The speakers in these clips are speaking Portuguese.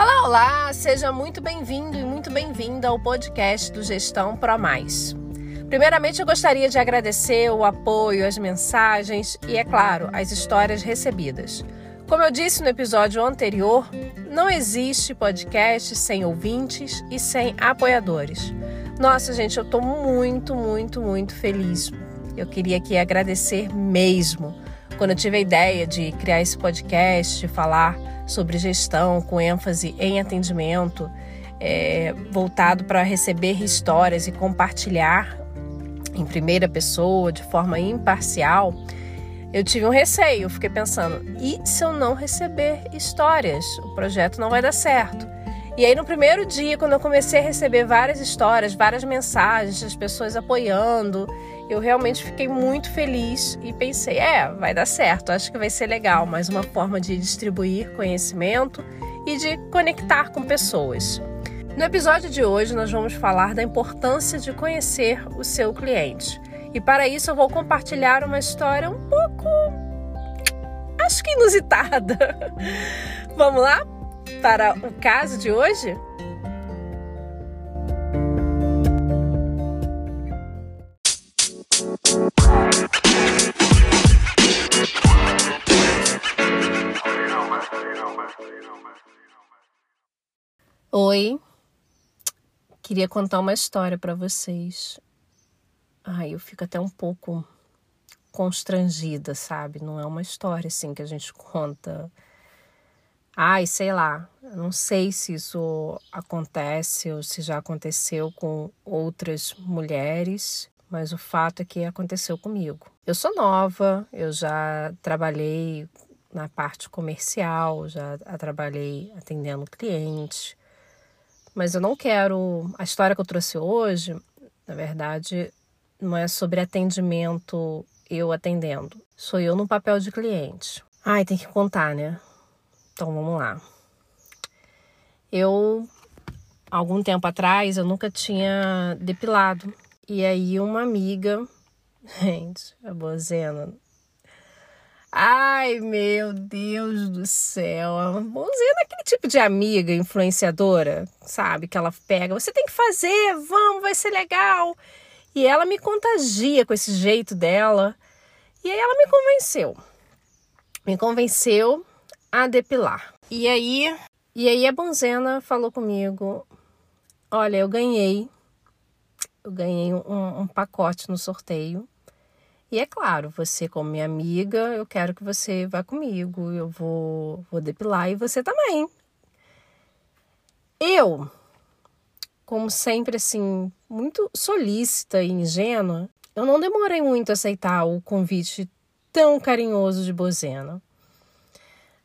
Olá, olá! Seja muito bem-vindo e muito bem-vinda ao podcast do Gestão Pro Mais. Primeiramente, eu gostaria de agradecer o apoio, as mensagens e, é claro, as histórias recebidas. Como eu disse no episódio anterior, não existe podcast sem ouvintes e sem apoiadores. Nossa, gente, eu estou muito, muito, muito feliz. Eu queria aqui agradecer mesmo. Quando eu tive a ideia de criar esse podcast, de falar sobre gestão com ênfase em atendimento, é, voltado para receber histórias e compartilhar em primeira pessoa, de forma imparcial, eu tive um receio. Fiquei pensando: e se eu não receber histórias? O projeto não vai dar certo. E aí, no primeiro dia, quando eu comecei a receber várias histórias, várias mensagens, as pessoas apoiando, eu realmente fiquei muito feliz e pensei: é, vai dar certo, acho que vai ser legal, mais uma forma de distribuir conhecimento e de conectar com pessoas. No episódio de hoje, nós vamos falar da importância de conhecer o seu cliente. E para isso, eu vou compartilhar uma história um pouco. acho que inusitada. Vamos lá? Para o caso de hoje? Oi, queria contar uma história para vocês. Ai, eu fico até um pouco constrangida, sabe? Não é uma história assim que a gente conta. Ai, sei lá, não sei se isso acontece ou se já aconteceu com outras mulheres, mas o fato é que aconteceu comigo. Eu sou nova, eu já trabalhei na parte comercial, já trabalhei atendendo clientes, mas eu não quero. A história que eu trouxe hoje, na verdade, não é sobre atendimento, eu atendendo. Sou eu no papel de cliente. Ai, tem que contar, né? Então vamos lá. Eu, algum tempo atrás, eu nunca tinha depilado. E aí, uma amiga, gente, a Bozena, Ai, meu Deus do céu. A Bonzinha é aquele tipo de amiga influenciadora, sabe? Que ela pega, você tem que fazer, vamos, vai ser legal. E ela me contagia com esse jeito dela. E aí ela me convenceu. Me convenceu a depilar. E aí, e aí a Bonzena falou comigo: Olha, eu ganhei. Eu ganhei um, um pacote no sorteio e é claro, você como minha amiga, eu quero que você vá comigo, eu vou, vou depilar e você também. Eu, como sempre assim, muito solícita e ingênua, eu não demorei muito a aceitar o convite tão carinhoso de Bozena.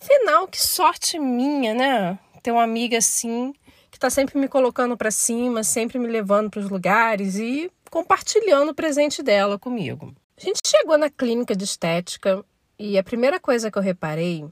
Afinal, que sorte minha, né? Ter uma amiga assim, que tá sempre me colocando para cima, sempre me levando para os lugares e compartilhando o presente dela comigo. A gente chegou na clínica de estética e a primeira coisa que eu reparei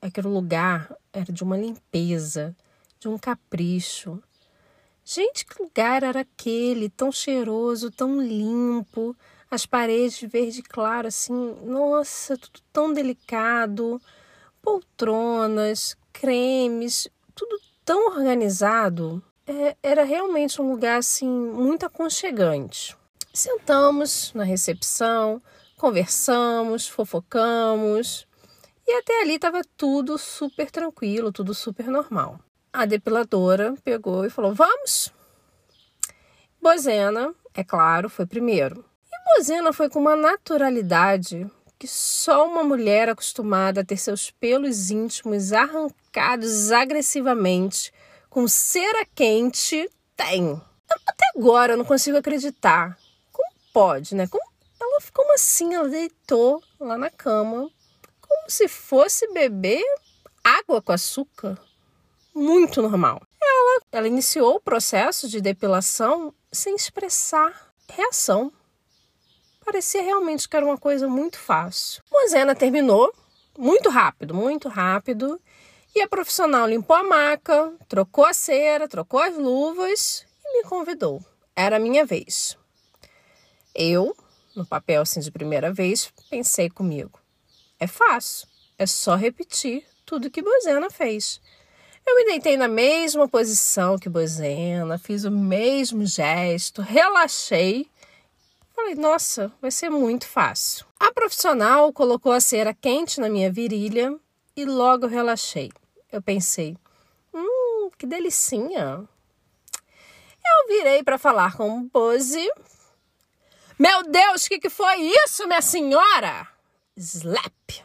é que o lugar era de uma limpeza, de um capricho. Gente, que lugar era aquele? Tão cheiroso, tão limpo, as paredes verde claro, assim, nossa, tudo tão delicado, poltronas, cremes, tudo tão organizado. É, era realmente um lugar assim muito aconchegante. Sentamos na recepção, conversamos, fofocamos e até ali estava tudo super tranquilo, tudo super normal. A depiladora pegou e falou: Vamos! Bozena, é claro, foi primeiro. E Bozena foi com uma naturalidade que só uma mulher acostumada a ter seus pelos íntimos arrancados agressivamente com cera quente tem. Até agora eu não consigo acreditar pode, né? Como, ela ficou assim, ela deitou lá na cama, como se fosse beber água com açúcar. Muito normal. Ela, ela iniciou o processo de depilação sem expressar reação. Parecia realmente que era uma coisa muito fácil. Mozena terminou muito rápido, muito rápido. E a profissional limpou a maca, trocou a cera, trocou as luvas e me convidou. Era a minha vez. Eu, no papel assim de primeira vez, pensei comigo: é fácil, é só repetir tudo que Bozena fez. Eu me deitei na mesma posição que Bozena, fiz o mesmo gesto, relaxei. Falei, nossa, vai ser muito fácil. A profissional colocou a cera quente na minha virilha e logo relaxei. Eu pensei, hum, que delicinha. Eu virei para falar com o Boze. Meu Deus, o que, que foi isso, minha senhora? Slap!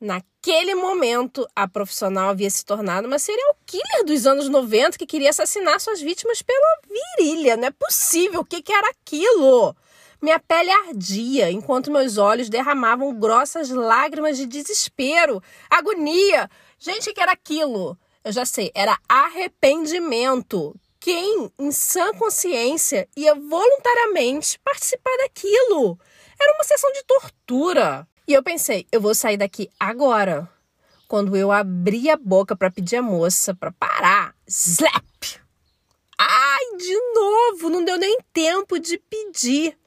Naquele momento, a profissional havia se tornado uma serial killer dos anos 90 que queria assassinar suas vítimas pela virilha. Não é possível. O que, que era aquilo? Minha pele ardia enquanto meus olhos derramavam grossas lágrimas de desespero, agonia. Gente, o que era aquilo? Eu já sei, era arrependimento. Quem, em sã consciência, ia voluntariamente participar daquilo? Era uma sessão de tortura. E eu pensei, eu vou sair daqui agora. Quando eu abri a boca para pedir a moça para parar, slap! Ai, de novo, não deu nem tempo de pedir.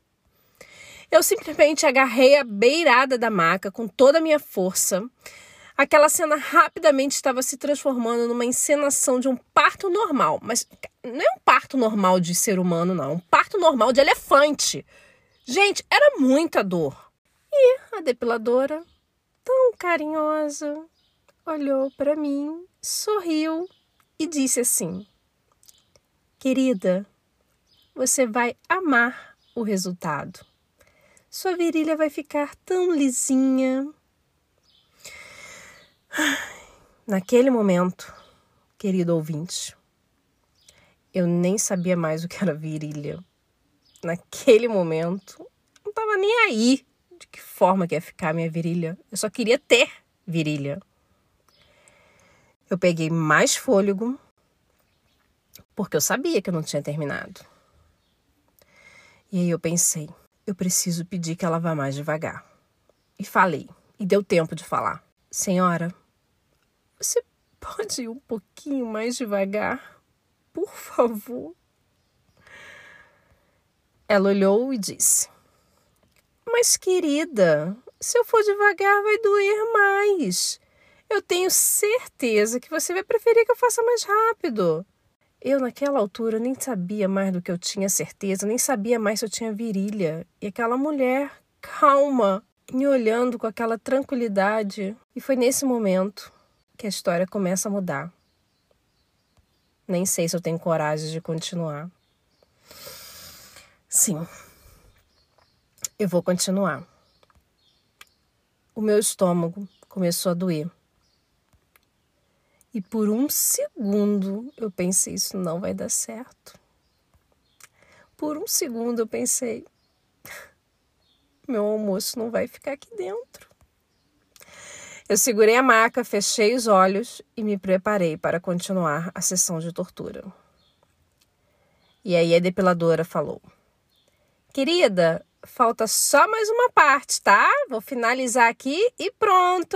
Eu simplesmente agarrei a beirada da maca com toda a minha força. Aquela cena rapidamente estava se transformando numa encenação de um parto normal, mas não é um parto normal de ser humano, não, é um parto normal de elefante. Gente, era muita dor. E a depiladora, tão carinhosa, olhou para mim, sorriu e disse assim: Querida, você vai amar o resultado. Sua virilha vai ficar tão lisinha. Naquele momento, querido ouvinte, eu nem sabia mais o que era virilha. Naquele momento, não estava nem aí de que forma que ia ficar a minha virilha. Eu só queria ter virilha. Eu peguei mais fôlego, porque eu sabia que eu não tinha terminado. E aí eu pensei, eu preciso pedir que ela vá mais devagar. E falei, e deu tempo de falar. Senhora, você pode ir um pouquinho mais devagar? Por favor. Ela olhou e disse: mas, querida, se eu for devagar, vai doer mais. Eu tenho certeza que você vai preferir que eu faça mais rápido. Eu, naquela altura, nem sabia mais do que eu tinha certeza, nem sabia mais se eu tinha virilha. E aquela mulher, calma, me olhando com aquela tranquilidade. E foi nesse momento que a história começa a mudar. Nem sei se eu tenho coragem de continuar. Sim, eu vou continuar. O meu estômago começou a doer. E por um segundo eu pensei: isso não vai dar certo. Por um segundo eu pensei: meu almoço não vai ficar aqui dentro. Eu segurei a maca, fechei os olhos e me preparei para continuar a sessão de tortura. E aí a depiladora falou: Querida, falta só mais uma parte, tá? Vou finalizar aqui e pronto.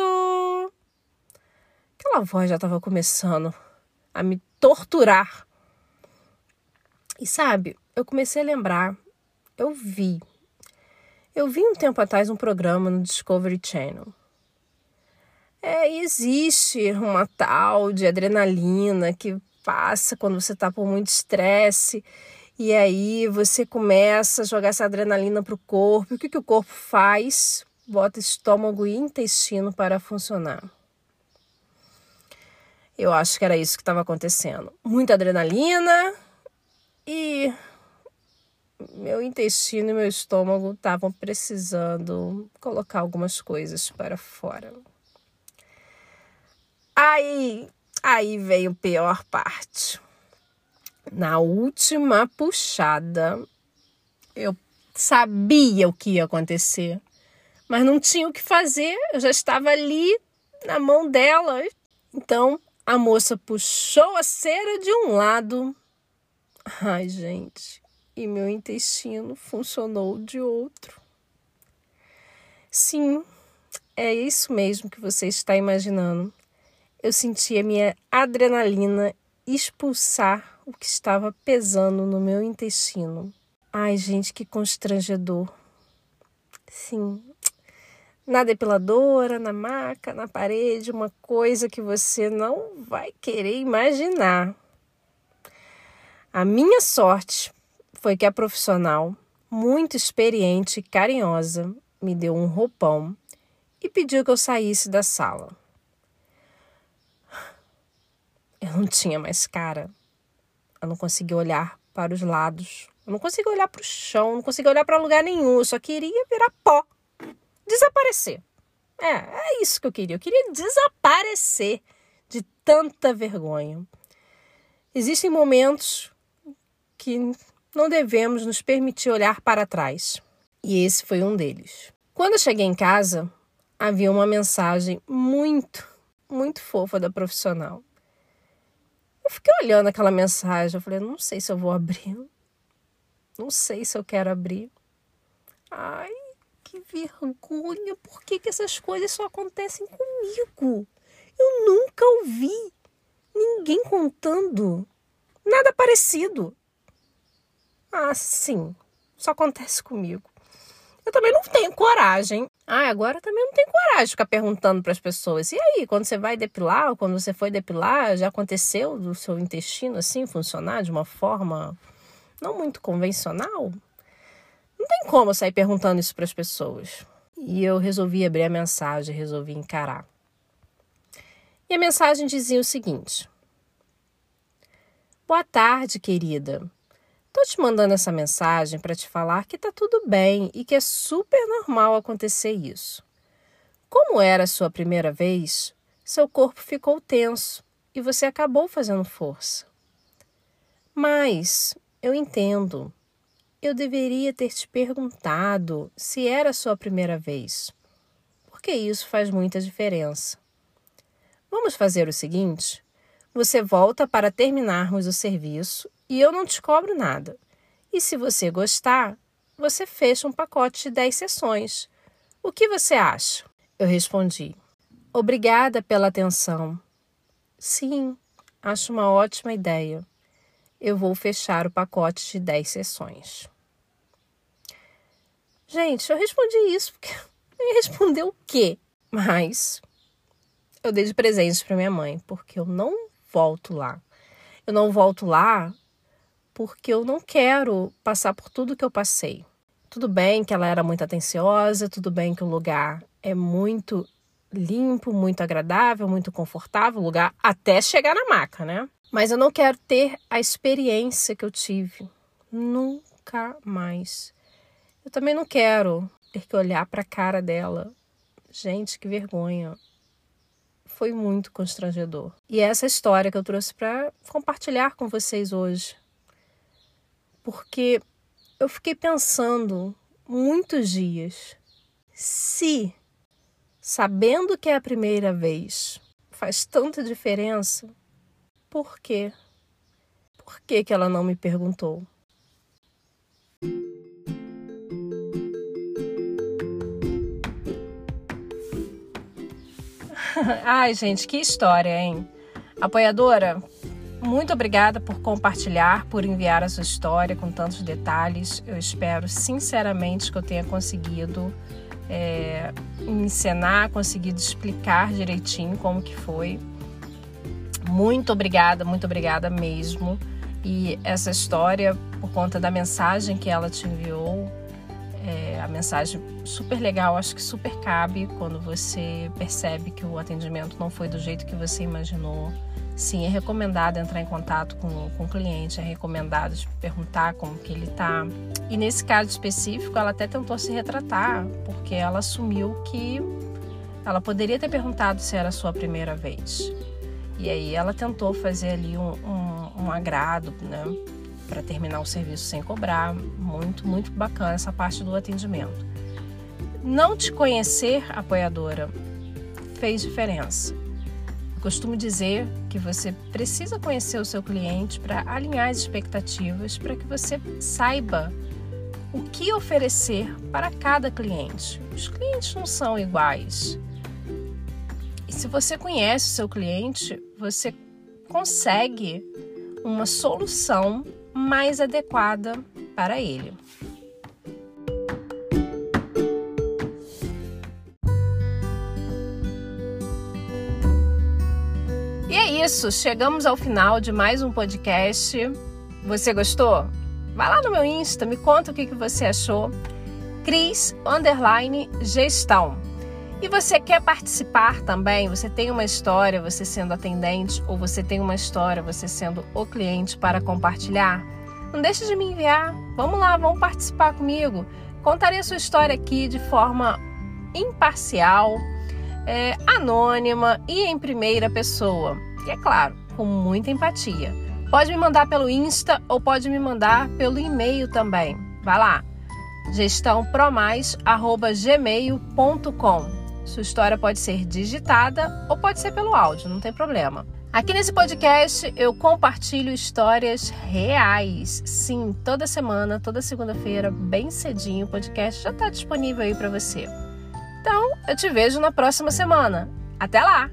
Aquela voz já estava começando a me torturar. E sabe, eu comecei a lembrar, eu vi. Eu vi um tempo atrás um programa no Discovery Channel. É, existe uma tal de adrenalina que passa quando você está por muito estresse e aí você começa a jogar essa adrenalina para o corpo. O que, que o corpo faz? Bota estômago e intestino para funcionar. Eu acho que era isso que estava acontecendo. Muita adrenalina e meu intestino e meu estômago estavam precisando colocar algumas coisas para fora. Aí, aí veio a pior parte. Na última puxada, eu sabia o que ia acontecer, mas não tinha o que fazer, eu já estava ali na mão dela. Então a moça puxou a cera de um lado. Ai, gente, e meu intestino funcionou de outro. Sim, é isso mesmo que você está imaginando. Eu senti a minha adrenalina expulsar o que estava pesando no meu intestino. Ai, gente, que constrangedor. Sim, na depiladora, na maca, na parede, uma coisa que você não vai querer imaginar. A minha sorte foi que a profissional, muito experiente e carinhosa, me deu um roupão e pediu que eu saísse da sala. Eu não tinha mais cara. Eu não conseguia olhar para os lados. Eu não conseguia olhar para o chão, não conseguia olhar para lugar nenhum. Eu só queria virar pó desaparecer. É, é isso que eu queria. Eu queria desaparecer de tanta vergonha. Existem momentos que não devemos nos permitir olhar para trás. E esse foi um deles. Quando eu cheguei em casa, havia uma mensagem muito, muito fofa da profissional. Eu fiquei olhando aquela mensagem, eu falei, não sei se eu vou abrir. Não sei se eu quero abrir. Ai, que vergonha! Por que, que essas coisas só acontecem comigo? Eu nunca ouvi ninguém contando nada parecido. Ah, sim, só acontece comigo. Eu também não tenho coragem. Ah, agora também não tenho coragem de ficar perguntando para as pessoas. E aí, quando você vai depilar, ou quando você foi depilar, já aconteceu do seu intestino assim funcionar de uma forma não muito convencional? Não tem como eu sair perguntando isso para as pessoas. E eu resolvi abrir a mensagem, resolvi encarar. E a mensagem dizia o seguinte: Boa tarde, querida. Tô te mandando essa mensagem para te falar que tá tudo bem e que é super normal acontecer isso. Como era a sua primeira vez, seu corpo ficou tenso e você acabou fazendo força. Mas eu entendo eu deveria ter te perguntado se era a sua primeira vez, porque isso faz muita diferença. Vamos fazer o seguinte: você volta para terminarmos o serviço e eu não te cobro nada. E se você gostar, você fecha um pacote de 10 sessões. O que você acha? Eu respondi: Obrigada pela atenção. Sim, acho uma ótima ideia. Eu vou fechar o pacote de 10 sessões. Gente, eu respondi isso porque eu ia responder o quê? Mas eu dei de presente para minha mãe, porque eu não volto lá. Eu não volto lá porque eu não quero passar por tudo que eu passei. Tudo bem que ela era muito atenciosa, tudo bem que o lugar é muito limpo, muito agradável, muito confortável, lugar até chegar na maca, né? Mas eu não quero ter a experiência que eu tive. Nunca mais. Eu também não quero ter que olhar para a cara dela. Gente, que vergonha. Foi muito constrangedor. E é essa história que eu trouxe para compartilhar com vocês hoje. Porque eu fiquei pensando muitos dias se, sabendo que é a primeira vez, faz tanta diferença, por quê? Por que, que ela não me perguntou? Ai, gente, que história, hein? Apoiadora, muito obrigada por compartilhar, por enviar a sua história com tantos detalhes. Eu espero sinceramente que eu tenha conseguido é, ensinar, conseguido explicar direitinho como que foi. Muito obrigada, muito obrigada mesmo. E essa história, por conta da mensagem que ela te enviou, a mensagem super legal, acho que super cabe quando você percebe que o atendimento não foi do jeito que você imaginou. Sim, é recomendado entrar em contato com, com o cliente, é recomendado perguntar como que ele está. E nesse caso específico, ela até tentou se retratar, porque ela assumiu que ela poderia ter perguntado se era a sua primeira vez. E aí ela tentou fazer ali um, um, um agrado, né? Para terminar o serviço sem cobrar. Muito, muito bacana essa parte do atendimento. Não te conhecer, apoiadora, fez diferença. Eu costumo dizer que você precisa conhecer o seu cliente para alinhar as expectativas, para que você saiba o que oferecer para cada cliente. Os clientes não são iguais. E se você conhece o seu cliente, você consegue uma solução mais adequada para ele. E é isso, chegamos ao final de mais um podcast. Você gostou? Vai lá no meu Insta, me conta o que, você achou. Cris Underline Gestão. E você quer participar também? Você tem uma história, você sendo atendente, ou você tem uma história, você sendo o cliente para compartilhar? Não deixe de me enviar. Vamos lá, vamos participar comigo. Contarei a sua história aqui de forma imparcial, é, anônima e em primeira pessoa. E é claro, com muita empatia. Pode me mandar pelo Insta ou pode me mandar pelo e-mail também. Vai lá, gestãopromais@gmail.com. Sua história pode ser digitada ou pode ser pelo áudio, não tem problema. Aqui nesse podcast eu compartilho histórias reais. Sim, toda semana, toda segunda-feira, bem cedinho, o podcast já está disponível aí para você. Então, eu te vejo na próxima semana. Até lá!